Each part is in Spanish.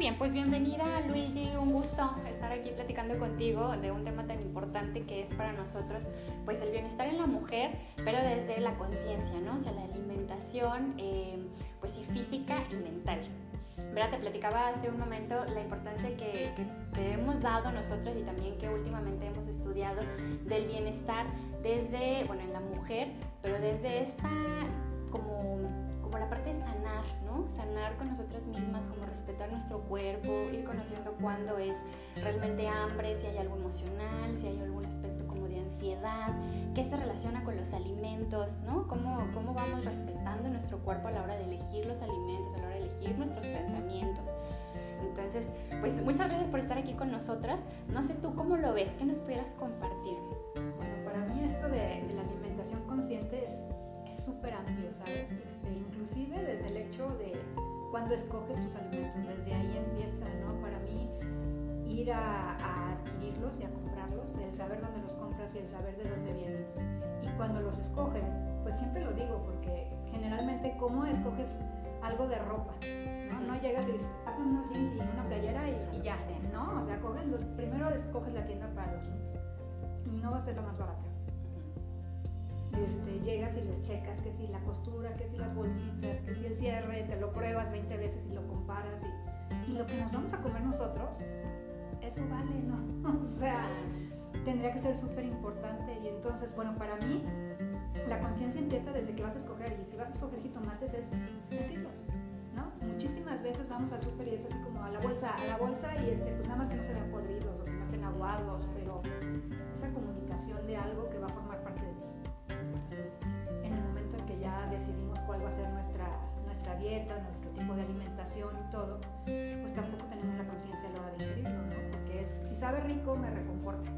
bien, pues bienvenida Luigi, un gusto estar aquí platicando contigo de un tema tan importante que es para nosotros pues el bienestar en la mujer, pero desde la conciencia, ¿no? O sea, la alimentación, eh, pues sí, física y mental. ¿verdad? Te platicaba hace un momento la importancia que, que, hemos dado nosotros y también que últimamente hemos estudiado del bienestar desde, bueno, en la mujer, pero desde esta como, como la parte de sanar, ¿no? Sanar con nosotras mismas, como respetar nuestro cuerpo, ir conociendo cuándo es realmente hambre, si hay algo emocional, si hay algún aspecto como de ansiedad, qué se relaciona con los alimentos, ¿no? Cómo, cómo vamos respetando nuestro cuerpo a la hora de elegir los alimentos, a la hora de elegir nuestros pensamientos. Entonces, pues muchas gracias por estar aquí con nosotras. No sé tú cómo lo ves, ¿qué nos pudieras compartir? Bueno, para mí esto de, de la alimentación consciente es súper amplio, ¿sabes? Este, inclusive desde el hecho de cuando escoges tus alimentos, desde ahí empieza, ¿no? Para mí ir a, adquirirlos y a comprarlos, el saber dónde los compras y el saber de dónde vienen. Y cuando los escoges, pues siempre lo digo, porque generalmente cómo escoges algo de ropa, ¿no? No llegas y dices, haces unos jeans y una playera y, ya, ¿no? O sea, coges los, primero escoges la tienda para los jeans y no va a ser la más barata este, llegas y les checas que si la costura, que si las bolsitas, que si el cierre, te lo pruebas 20 veces y lo comparas y, lo que nos vamos a comer nosotros, eso vale, ¿no? o sea, tendría que ser súper importante y entonces, bueno, para mí la conciencia empieza desde que vas a escoger y si vas a escoger jitomates es sentirlos, ¿no? Muchísimas veces vamos al súper y es así como a la bolsa, a la bolsa y este, pues nada más que no se vean podridos o que no estén aguados, pero esa comunicación de algo que va a formar nuestra dieta, nuestro tipo de alimentación y todo, pues tampoco tenemos la conciencia a la hora de ingerirlo, ¿no? Porque es, si sabe rico, me reconforta,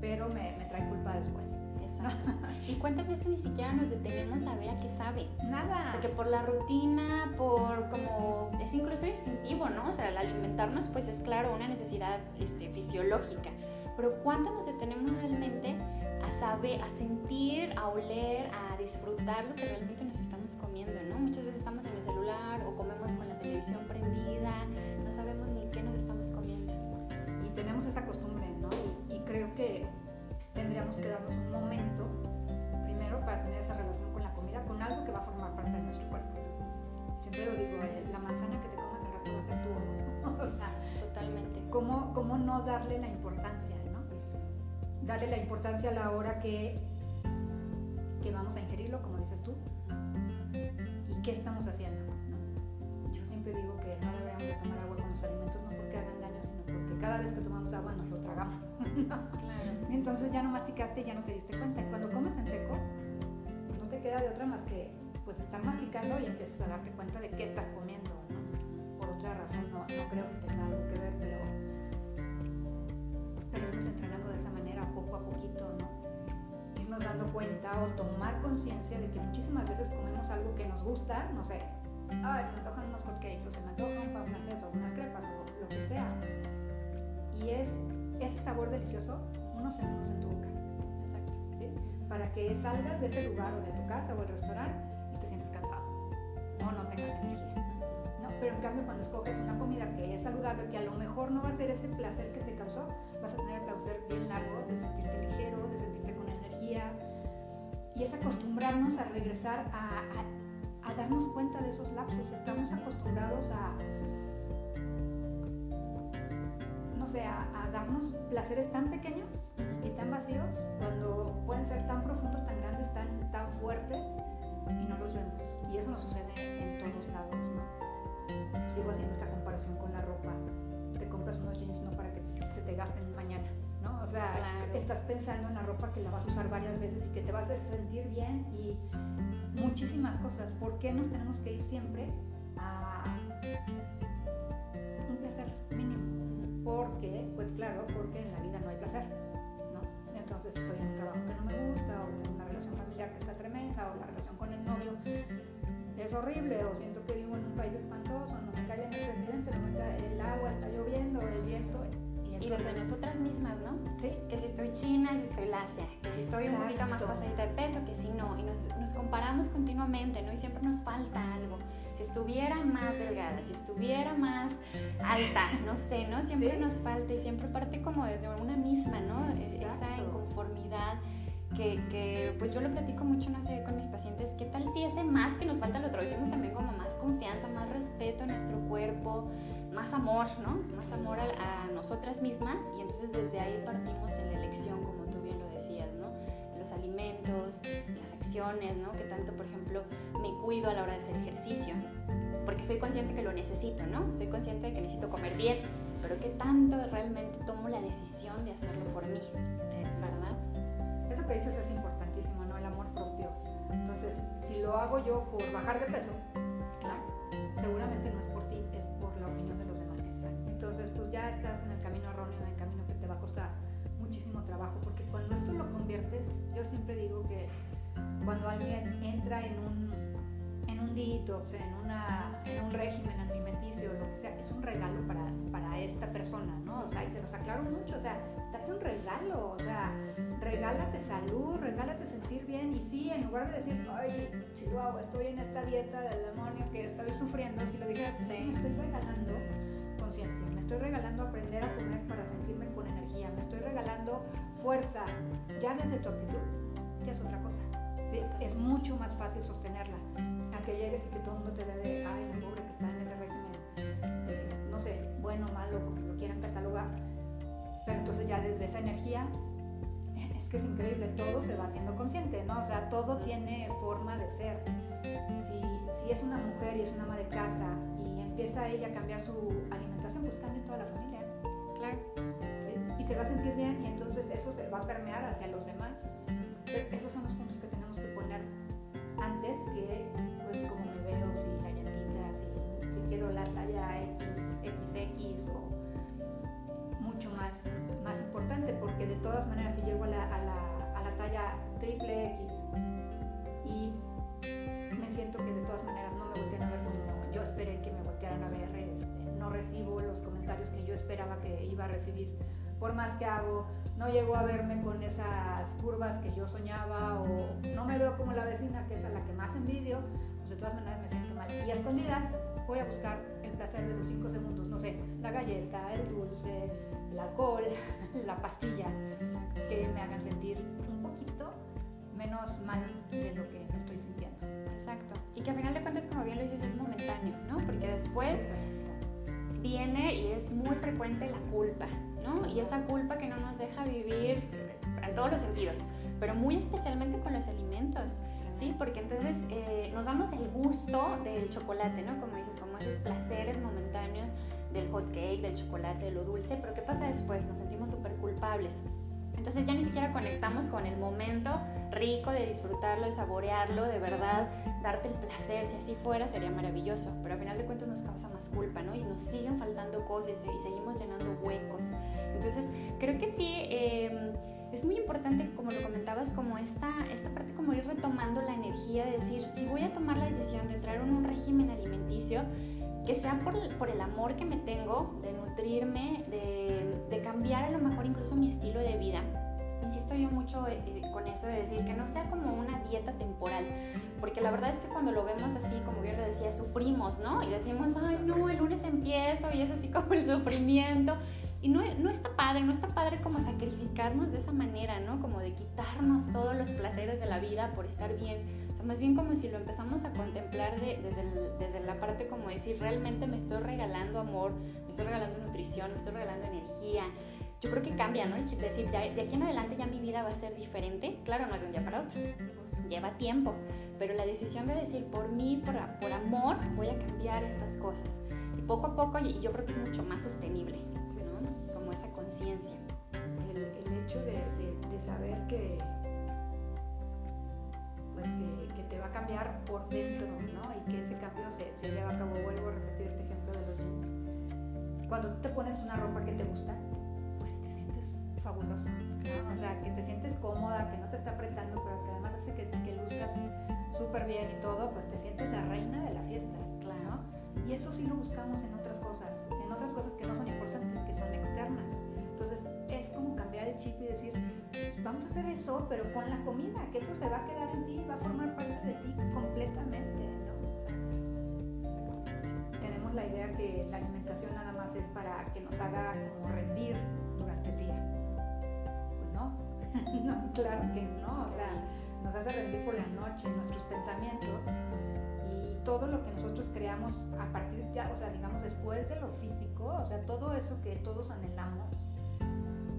pero me, me trae culpa después. Exacto. ¿Y cuántas veces ni siquiera nos detenemos a ver a qué sabe? Nada. O sea, que por la rutina, por como, es incluso instintivo, ¿no? O sea, el alimentarnos, pues es claro, una necesidad este, fisiológica. Pero ¿cuánto nos detenemos realmente a saber, a sentir, a oler, a disfrutar lo que realmente nos estamos comiendo, ¿no? Muchas veces estamos en el celular o comemos con la televisión prendida, no sabemos ni qué nos estamos comiendo. Y tenemos esa costumbre, ¿no? Y, creo que tendríamos que darnos un momento, primero, para tener esa relación con la comida, con algo que va a formar parte de nuestro cuerpo. Siempre lo digo, eh, la manzana que te comas al rato va a ser tu ojo. o sea, Totalmente. ¿Cómo, ¿Cómo no darle la importancia, ¿no? Darle la importancia a la hora que que vamos a ingerirlo, como dices tú, y qué estamos haciendo. Yo siempre digo que no deberíamos tomar agua con los alimentos, no porque hagan daño, sino porque cada vez que tomamos agua nos lo tragamos. Entonces ya no masticaste y ya no te diste cuenta. Y cuando comes en seco, no te queda de otra más que pues estar masticando y empiezas a darte cuenta de qué estás comiendo. Por otra razón, no, no creo que tenga algo que ver, pero irnos entrenando de esa manera poco a poquito, ¿no? dando cuenta o tomar conciencia de que muchísimas veces comemos algo que nos gusta, no sé, ah, se me antojan unos hotcakes o se me antoja un pan francés o unas crepas o lo que sea. Y es ese sabor delicioso, unos segundos en tu boca. Exacto. ¿sí? Para que salgas de ese lugar o de tu casa o el restaurante y te sientes cansado o no tengas energía. Pero en cambio cuando escoges una comida que es saludable, que a lo mejor no va a ser ese placer que te causó, vas a tener el placer bien largo de sentirte ligero, de sentirte con y es acostumbrarnos a regresar a, darnos cuenta de esos lapsos. Estamos acostumbrados a, a, darnos placeres tan pequeños y tan vacíos cuando pueden ser tan profundos, tan grandes, tan, tan fuertes y no los vemos. Y eso nos sucede en todos lados, ¿no? Sigo haciendo esta comparación con la ropa. Te compras unos jeans no para que se te gasten mañana, ¿no? O sea, estás pensando en la ropa que la vas a usar varias veces y que te vas a hacer sentir bien y muchísimas cosas. ¿Por qué nos tenemos que ir siempre a un placer mínimo? Porque, pues claro, porque en la vida no hay placer, ¿no? Entonces estoy en un trabajo que no me gusta o tengo una relación familiar que está tremenda o la relación con el novio es horrible o siento que vivo en un país espantoso, no me cae bien el presidente, no me cae, el agua está lloviendo, el viento Y, desde nosotras mismas, ¿no? Sí. Que si estoy china, si estoy lacia, que si estoy un poquito más pasadita de peso, que si no. Y nos, nos comparamos continuamente, ¿no? Y siempre nos falta algo si estuviera más delgada, si estuviera más alta, no sé, ¿no? Siempre nos falta y siempre parte como desde una misma, ¿no? Esa inconformidad. Que, que, pues yo lo platico mucho, no sé, con mis pacientes, ¿qué tal si ese más que nos falta lo traducimos también como más confianza, más respeto a nuestro cuerpo, más amor, ¿no? Más amor a, a nosotras mismas y entonces desde ahí partimos en la elección, como tú bien lo decías, ¿no? Los alimentos, las acciones, ¿no? Que tanto, por ejemplo, me cuido a la hora de hacer ejercicio, porque soy consciente que lo necesito, ¿no? Soy consciente de que necesito comer bien, pero ¿qué tanto realmente tomo la decisión de hacerlo por mí? Verdad. Eso que dices es importantísimo, ¿no? El amor propio. Entonces, si lo hago yo por bajar de peso, claro, seguramente no es por ti, es por la opinión de los demás. Exacto. Entonces, pues ya estás en el camino erróneo, en el camino que te va a costar muchísimo trabajo, porque cuando esto lo conviertes, yo siempre digo que cuando alguien entra en un, en un detox, en, una, en un régimen alimenticio, lo que sea, es un regalo para, para esta persona, ¿no? O sea, y se nos aclaró mucho, o sea, date un regalo, o sea, regálate salud, regálate sentir bien, y sí, en lugar de decir, ay, chihuahua, estoy en esta dieta del demonio que estoy sufriendo, si lo dijeras, sí. me estoy regalando conciencia, me estoy regalando aprender a comer para sentirme con energía, me estoy regalando fuerza, ya desde tu actitud, ya es otra cosa. ¿sí? es mucho más fácil sostenerla a que llegues y que todo el mundo te vea de, ay, la pobre que está en ese régimen, no sé, bueno, malo, como lo quieran catalogar. Pero entonces ya desde esa energía, es que es increíble, todo se va haciendo consciente, ¿no? O sea, todo tiene forma de ser. Si, si es una mujer y es una ama de casa y empieza ella a cambiar su alimentación, pues cambia toda la familia. Claro. ¿sí? Y se va a sentir bien y entonces eso se va a permear hacia los demás. Pero esos son los puntos que tenemos que poner antes que, pues, como me veo, si la llantita, si, si quiero la talla X, XX o mucho más, más importante, porque de todas maneras, si llego a la, a la, a la talla triple X y me siento que de todas maneras no me voltean a ver como yo esperé que me voltearan a ver, este, no recibo los comentarios que yo esperaba que iba a recibir, por más que hago no llego a verme con esas curvas que yo soñaba o no me veo como la vecina que es a la que más envidio, pues de todas maneras me siento mal. Y a escondidas voy a buscar el placer de los cinco segundos, no sé, la galleta, el dulce, el alcohol, la pastilla, que me hagan sentir un poquito menos mal de lo que me estoy sintiendo. Exacto. Y que al final de cuentas, como bien lo dices, es momentáneo, ¿no? Porque después viene y es muy frecuente la culpa, y esa culpa que no nos deja vivir en todos los sentidos, pero muy especialmente con los alimentos, ¿sí? Porque entonces eh, nos damos el gusto del chocolate, ¿no? Como dices, como esos placeres momentáneos del hot cake, del chocolate, de lo dulce, pero ¿qué pasa después? Nos sentimos súper culpables. Entonces ya ni siquiera conectamos con el momento rico de disfrutarlo, de saborearlo, de verdad, darte el placer. Si así fuera sería maravilloso, pero al final de cuentas nos causa más culpa, ¿no? Y nos siguen faltando cosas y seguimos llenando huecos. Entonces creo que sí, eh, es muy importante, como lo comentabas, como esta, esta parte, como ir retomando la energía de decir, si voy a tomar la decisión de entrar en un régimen alimenticio, que sea por, por, el amor que me tengo, de nutrirme, incluso mi estilo de vida. Insisto yo mucho eh, eh, con eso de decir que no sea como una dieta temporal, porque la verdad es que cuando lo vemos así, como bien lo decía, sufrimos, ¿no? Y decimos, ay, no, el lunes empiezo y es así como el sufrimiento. Y no, no, está padre, no está padre como sacrificarnos de esa manera, ¿no? Como de quitarnos todos los placeres de la vida por estar bien. O sea, más bien como si lo empezamos a contemplar de, desde, desde la parte como decir, realmente me estoy regalando amor, me estoy regalando nutrición, me estoy regalando energía. Yo creo que cambia, ¿no? El chip de decir, de, de aquí en adelante ya mi vida va a ser diferente. Claro, no es de un día para otro, lleva tiempo, pero la decisión de decir, por mí, por, por amor, voy a cambiar estas cosas. Y poco a poco, y yo creo que es mucho más sostenible esa conciencia. El, el, hecho de, de, saber que, pues que, que, te va a cambiar por dentro, ¿no? Y que ese cambio se, se lleva a cabo. Vuelvo a repetir este ejemplo de los jeans. Cuando tú te pones una ropa que te gusta, ¿no? O sea, que te sientes cómoda, que no te está apretando, pero que además hace que, que luzcas súper bien y todo, pues te sientes la reina de la fiesta, claro. Y eso sí lo buscamos en otras cosas, en otras cosas que no son importantes, que son externas. Entonces es como cambiar el chip y decir, pues vamos a hacer eso, pero con la comida, que eso se va a quedar en ti, va a formar parte de ti completamente, ¿no? Exacto. Tenemos la idea que la alimentación nada más es para que nos haga como rendir durante el día. No, claro que no, o sea, nos hace rendir por la noche, nuestros pensamientos todo lo que nosotros creamos a partir ya, o sea, digamos después de lo físico, o sea, todo eso que todos anhelamos,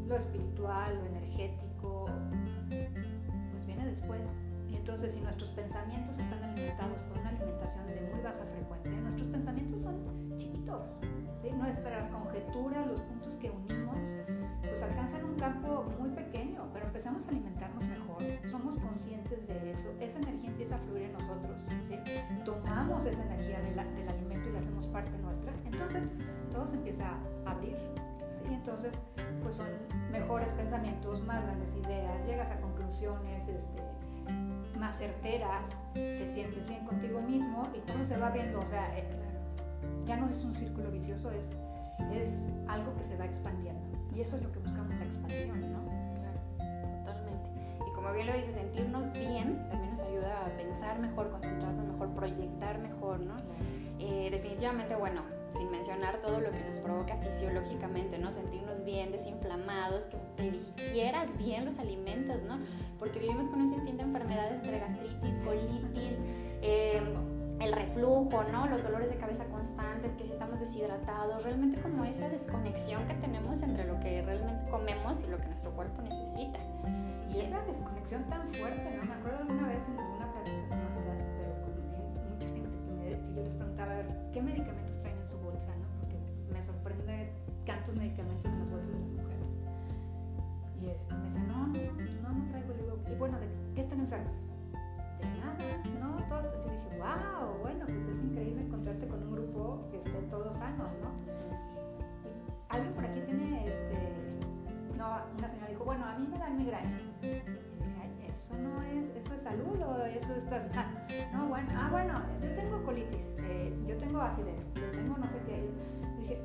lo espiritual, lo energético, pues viene después. Y entonces si nuestros pensamientos están alimentados por una alimentación de muy baja frecuencia, nuestros pensamientos son chiquitos, nuestras conjeturas, los puntos que unimos, pues alcanzan un campo muy pequeño, pero empezamos a alimentarnos mejor, somos conscientes de eso, esa energía empieza a fluir en nosotros, ¿sí? tomamos esa energía del alimento y la hacemos parte nuestra, entonces todo se empieza a abrir, y entonces pues son mejores pensamientos, más grandes ideas, llegas a conclusiones este, más certeras, te sientes bien contigo mismo y todo se va abriendo, o sea, eh, ya no es un círculo vicioso, es, es algo que se va expandiendo. Y eso es lo que buscamos, la expansión, ¿no? Claro, totalmente. Y como bien lo dice, sentirnos bien también nos ayuda a pensar mejor, concentrarnos mejor, proyectar mejor, ¿no? Eh, definitivamente, bueno, sin mencionar todo lo que nos provoca fisiológicamente, ¿no? Sentirnos bien, desinflamados, que te digieras bien los alimentos, ¿no? Porque vivimos con un sinfín de enfermedades entre gastritis, ¿no? Los dolores de cabeza constantes, que si estamos deshidratados, realmente como esa desconexión que tenemos entre lo que realmente comemos y lo que nuestro cuerpo necesita. Y esa desconexión tan fuerte, ¿no? Me acuerdo alguna vez en una plática como estas, pero con mucha gente que, me, yo les preguntaba, a ver, ¿qué medicamentos traen en su bolsa, no? Porque me sorprende tantos medicamentos en las bolsas de las mujeres. Y este, me dice, no, no, no, no traigo. Y bueno, ¿de qué están enfermas? De nada, no, todo esto. Yo dije, wow, bueno, pues es increíble encontrarte con un grupo que esté todos sanos, ¿no? alguien por aquí tiene, este, no, una señora dijo, bueno, a mí me dan migrañas. eso no es, eso es salud o eso estás No, bueno, ah, bueno, yo tengo colitis, eh, yo tengo acidez, yo tengo no sé qué. dije,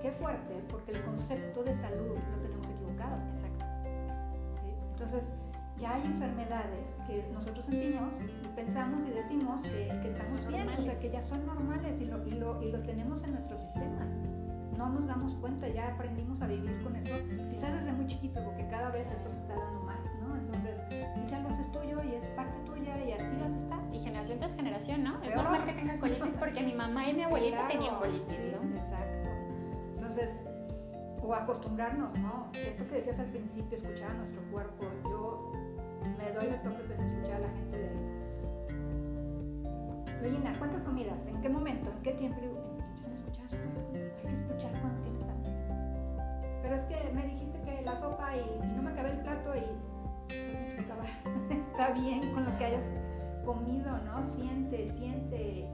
qué fuerte, porque el concepto de salud lo tenemos equivocado. Exacto. ¿Sí? Entonces, ya hay enfermedades que nosotros sentimos pensamos y decimos que, estamos bien, o sea, que ya son normales y lo, y, lo, y lo tenemos en nuestro sistema. No nos damos cuenta, ya aprendimos a vivir con eso, quizás desde muy chiquito, porque cada vez esto se está dando más, ¿no? Entonces, ya lo haces tuyo y es parte tuya y así las está. Y generación tras generación, ¿no? Es normal que tenga colitis porque mi mamá y mi abuelita tenían colitis, ¿no? Exacto. Entonces, o acostumbrarnos, ¿no? Esto que decías al principio, escuchar a nuestro cuerpo. Yo me doy de topes en escuchar a la gente de Luina, ¿cuántas comidas? ¿En qué momento? ¿En qué tiempo? empiezan a escuchar Hay que escuchar cuando tienes hambre. Pero es que me dijiste que la sopa y, no me acabé el plato y tienes que acabar. Está bien con lo que hayas comido, ¿no? Siente, siente.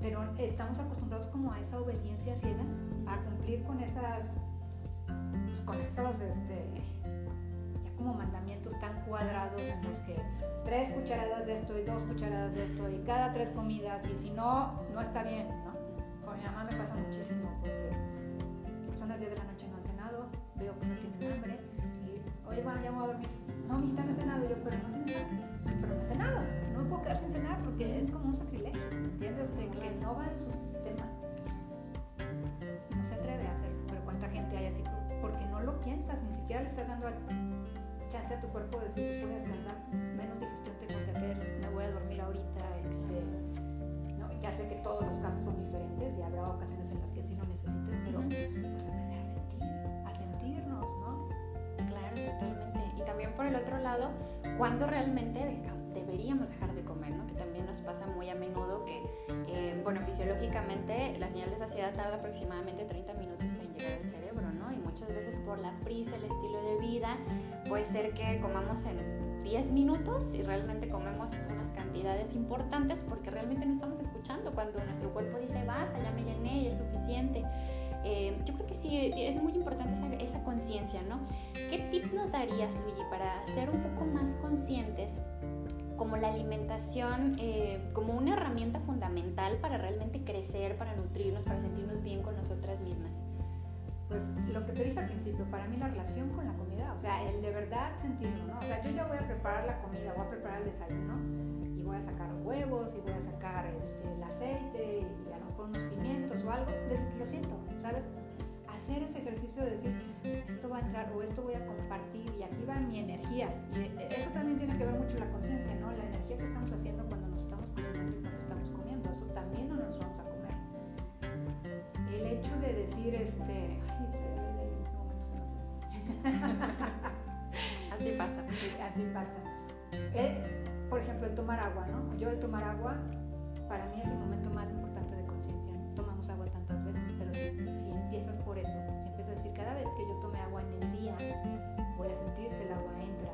Pero estamos acostumbrados como a esa obediencia ciega, a cumplir con esas, pues con esos, este, como mandamientos tan cuadrados en los que tres cucharadas de esto y dos cucharadas de esto y cada tres comidas y si no, no está bien, ¿no? Con mi mamá me pasa muchísimo porque son las 10 de la noche no han cenado, veo que no tienen hambre y, oye, bueno, ya voy a dormir. No, mi no he cenado, yo, pero no tienes hambre. Pero no he cenado, no me puedo quedar sin cenar porque es como un sacrilegio, ¿entiendes? Que no va en su sistema. No se atreve a hacerlo, pero cuánta gente hay así porque no lo piensas, ni siquiera le estás dando chance a tu cuerpo de decir, pues voy a descansar, menos digestión tengo que hacer, me voy a dormir ahorita. Este, no, ya sé que todos los casos son diferentes y habrá ocasiones en las que sí lo necesites, pero pues aprender a sentir, a sentirnos, ¿no? Claro, totalmente. Y también por el otro lado, cuando realmente deberíamos dejar de comer, ¿no? Que también nos pasa muy a menudo que, eh, bueno, fisiológicamente la señal de saciedad tarda aproximadamente 30 minutos en llegar por la prisa, el estilo de vida, puede ser que comamos en 10 minutos y realmente comemos unas cantidades importantes porque realmente no estamos escuchando cuando nuestro cuerpo dice basta, ya me llené y es suficiente. Eh, yo creo que sí, es muy importante esa, esa conciencia, ¿no? ¿Qué tips nos darías, Luigi, para ser un poco más conscientes como la alimentación eh, como una herramienta fundamental para realmente crecer, para nutrirnos, para sentirnos bien con nosotras mismas? Pues lo que te dije al principio, para mí la relación con la comida, o sea, el de verdad sentirlo, ¿no? O sea, yo ya voy a preparar la comida, voy a preparar el desayuno y voy a sacar huevos y voy a sacar este, el aceite y a lo mejor unos pimientos o algo, desde que lo siento, ¿sabes? hacer ese ejercicio de decir, esto va a entrar o esto voy a compartir y aquí va mi energía. Y eso también tiene que ver mucho la conciencia, ¿no? La energía que estamos haciendo cuando nos estamos cocinando y cuando estamos comiendo, eso también no nos vamos a. El hecho de decir, este, ay, en este momento se Así pasa. Sí, así pasa. Eh, por ejemplo, el tomar agua, ¿no? Yo el tomar agua, para mí es el momento más importante de conciencia. ¿no? Tomamos agua tantas veces, pero si, si empiezas por eso, si empiezas a decir, cada vez que yo tome agua en el día, voy a sentir que el agua entra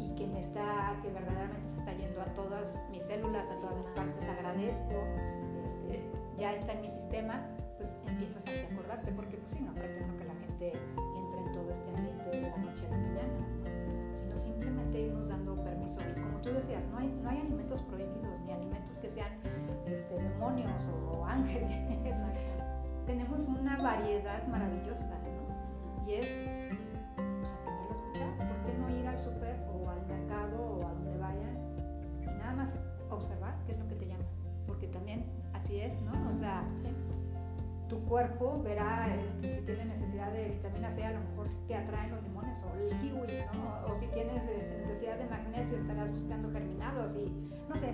y, que me está, que verdaderamente se está yendo a todas mis células, a todas mis partes, agradezco, ya está en mi sistema, pues empiezas así a acordarte, porque pues sí, no pretendo que la gente entre en todo este ambiente de la noche a la mañana, sino simplemente irnos dando permiso. Y como tú decías, no hay, no hay alimentos prohibidos, ni alimentos que sean este, demonios o ángeles. Tenemos una variedad maravillosa, ¿no? Y es pues, aprender a escuchar. ¿Por qué no ir al súper o al mercado o a donde vayan y nada más observar qué es lo que te llama? Porque también así es, ¿no? O sea, tu cuerpo verá este, si tiene necesidad de vitamina C, a lo mejor te atraen los limones o el kiwi, ¿no? O si tienes este, necesidad de magnesio, estarás buscando germinados y no sé,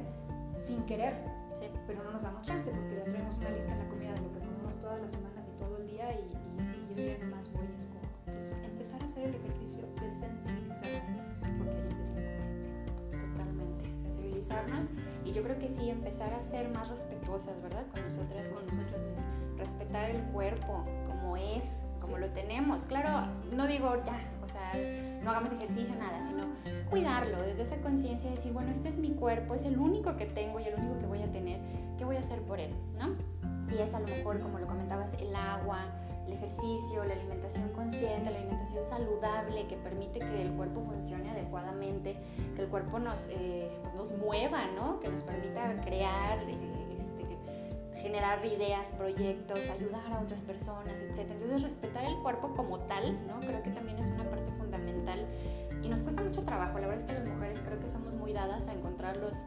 sin querer. Sí. Pero no nos damos chance porque ya traemos una lista en la comida de lo que todas las semanas y todo el día y, yo ya nomás voy y escojo. Entonces, empezar a hacer el ejercicio de sensibilizarme, porque ahí empieza la conciencia. Totalmente, sensibilizarnos y yo creo que sí, empezar a ser más respetuosas, ¿verdad? Con nosotras mismas. Respetar el cuerpo como es, como lo tenemos. Claro, no digo ya, o sea, no hagamos ejercicio, nada, sino es cuidarlo desde esa conciencia de decir, bueno, este es mi cuerpo, es el único que tengo y el único que voy a tener, ¿qué voy a hacer por él? ¿No? si es a lo mejor, como lo comentabas, el agua, ejercicio, la alimentación consciente, la alimentación saludable que permite que el cuerpo funcione adecuadamente, que el cuerpo nos, eh, pues nos mueva, ¿no? que nos permita crear, eh, este, generar ideas, proyectos, ayudar a otras personas, etc. Entonces respetar el cuerpo como tal, ¿no? creo que también es una parte fundamental y nos cuesta mucho trabajo. La verdad es que las mujeres creo que somos muy dadas a encontrar los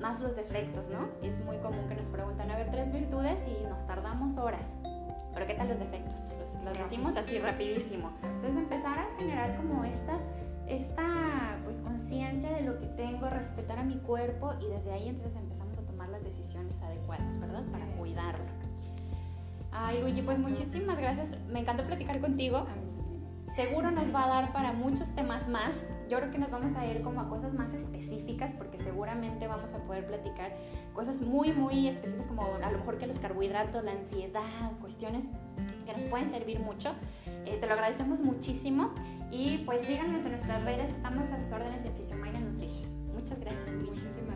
más los defectos, ¿no? Es muy común que nos preguntan, a ver, tres virtudes y nos tardamos horas. Pero ¿qué tal los defectos? Los, los decimos así rapidísimo. Entonces empezar a generar como esta, esta pues conciencia de lo que tengo, respetar a mi cuerpo y desde ahí entonces empezamos a tomar las decisiones adecuadas, ¿verdad? Para cuidarlo. Ay, Luigi, pues muchísimas gracias. Me encantó platicar contigo. Seguro nos va a dar para muchos temas más. Yo creo que nos vamos a ir como a cosas más específicas porque seguramente vamos a poder platicar cosas muy, muy específicas como a lo mejor que los carbohidratos, la ansiedad, cuestiones que nos pueden servir mucho. Eh, te lo agradecemos muchísimo y pues síganos en nuestras redes. Estamos a sus órdenes en Physiomine Nutrition. Muchas gracias, Muchísimas.